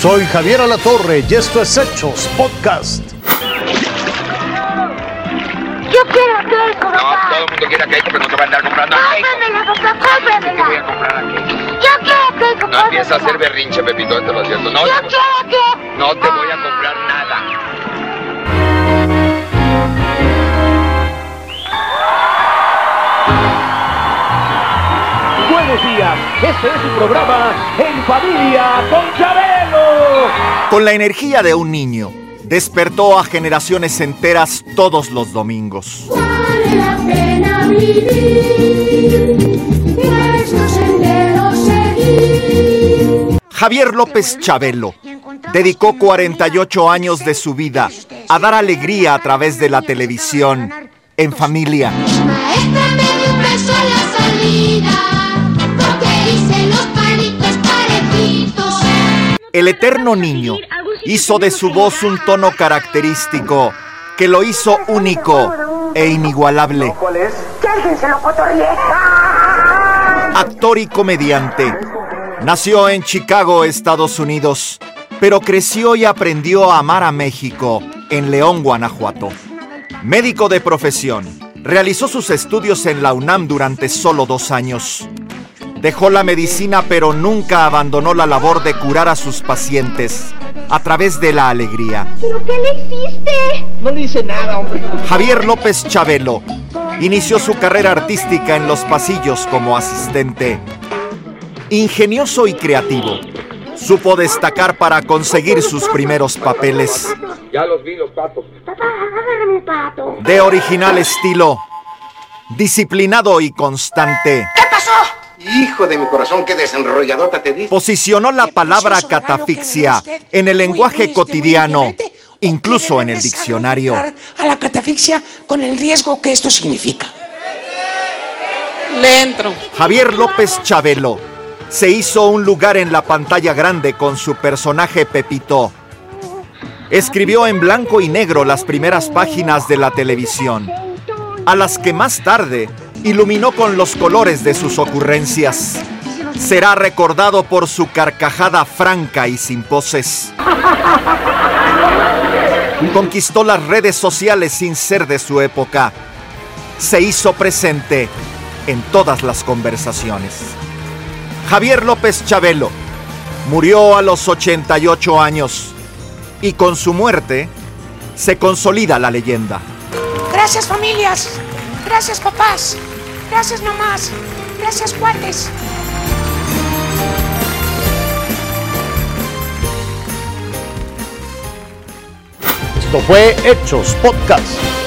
Soy Javier Alatorre y esto es Hechos Podcast. Yo quiero Keiko, No, papá. todo el mundo quiere a Keiko, pero no te va a andar comprando a Keiko. Cómpramela, papá, ¿Qué voy a cómpramela. comprar a Keiko? Yo quiero Keiko, No empieza a hacer cómpramela. berrinche, Pepito, esto lo cierto. No, Yo quiero que... no te voy a comprar nada. Buenos días, este es su programa En Familia con Chabelo. Con la energía de un niño, despertó a generaciones enteras todos los domingos. Vale la pena vivir, nuestro sendero seguir. Javier López Chabelo dedicó 48 años de su vida a dar alegría a través de la televisión en familia. Maestra me dio un beso a la salida, porque hice los. El eterno niño hizo de su voz un tono característico que lo hizo único e inigualable. Actor y comediante. Nació en Chicago, Estados Unidos, pero creció y aprendió a amar a México en León, Guanajuato. Médico de profesión, realizó sus estudios en la UNAM durante solo dos años. Dejó la medicina pero nunca abandonó la labor de curar a sus pacientes a través de la alegría. ¿Pero qué le hiciste? No le hice nada, hombre. Javier López Chabelo inició su carrera artística en los pasillos como asistente. Ingenioso y creativo, supo destacar para conseguir sus primeros papeles. Ya los vi, los patos. Papá, agárrame un pato. De original estilo, disciplinado y constante, Hijo de mi corazón, qué desenrolladota te diste. posicionó la palabra catafixia en el lenguaje cotidiano, incluso en el diccionario. a la catafixia con el riesgo que esto significa. Le entro. Javier López Chabelo se hizo un lugar en la pantalla grande con su personaje Pepito. Escribió en blanco y negro las primeras páginas de la televisión, a las que más tarde iluminó con los colores de sus ocurrencias. Será recordado por su carcajada franca y sin poses. Conquistó las redes sociales sin ser de su época. Se hizo presente en todas las conversaciones. Javier López Chabelo murió a los 88 años y con su muerte se consolida la leyenda. Gracias familias, gracias papás, gracias mamás, gracias cuates. Esto fue Hechos Podcast.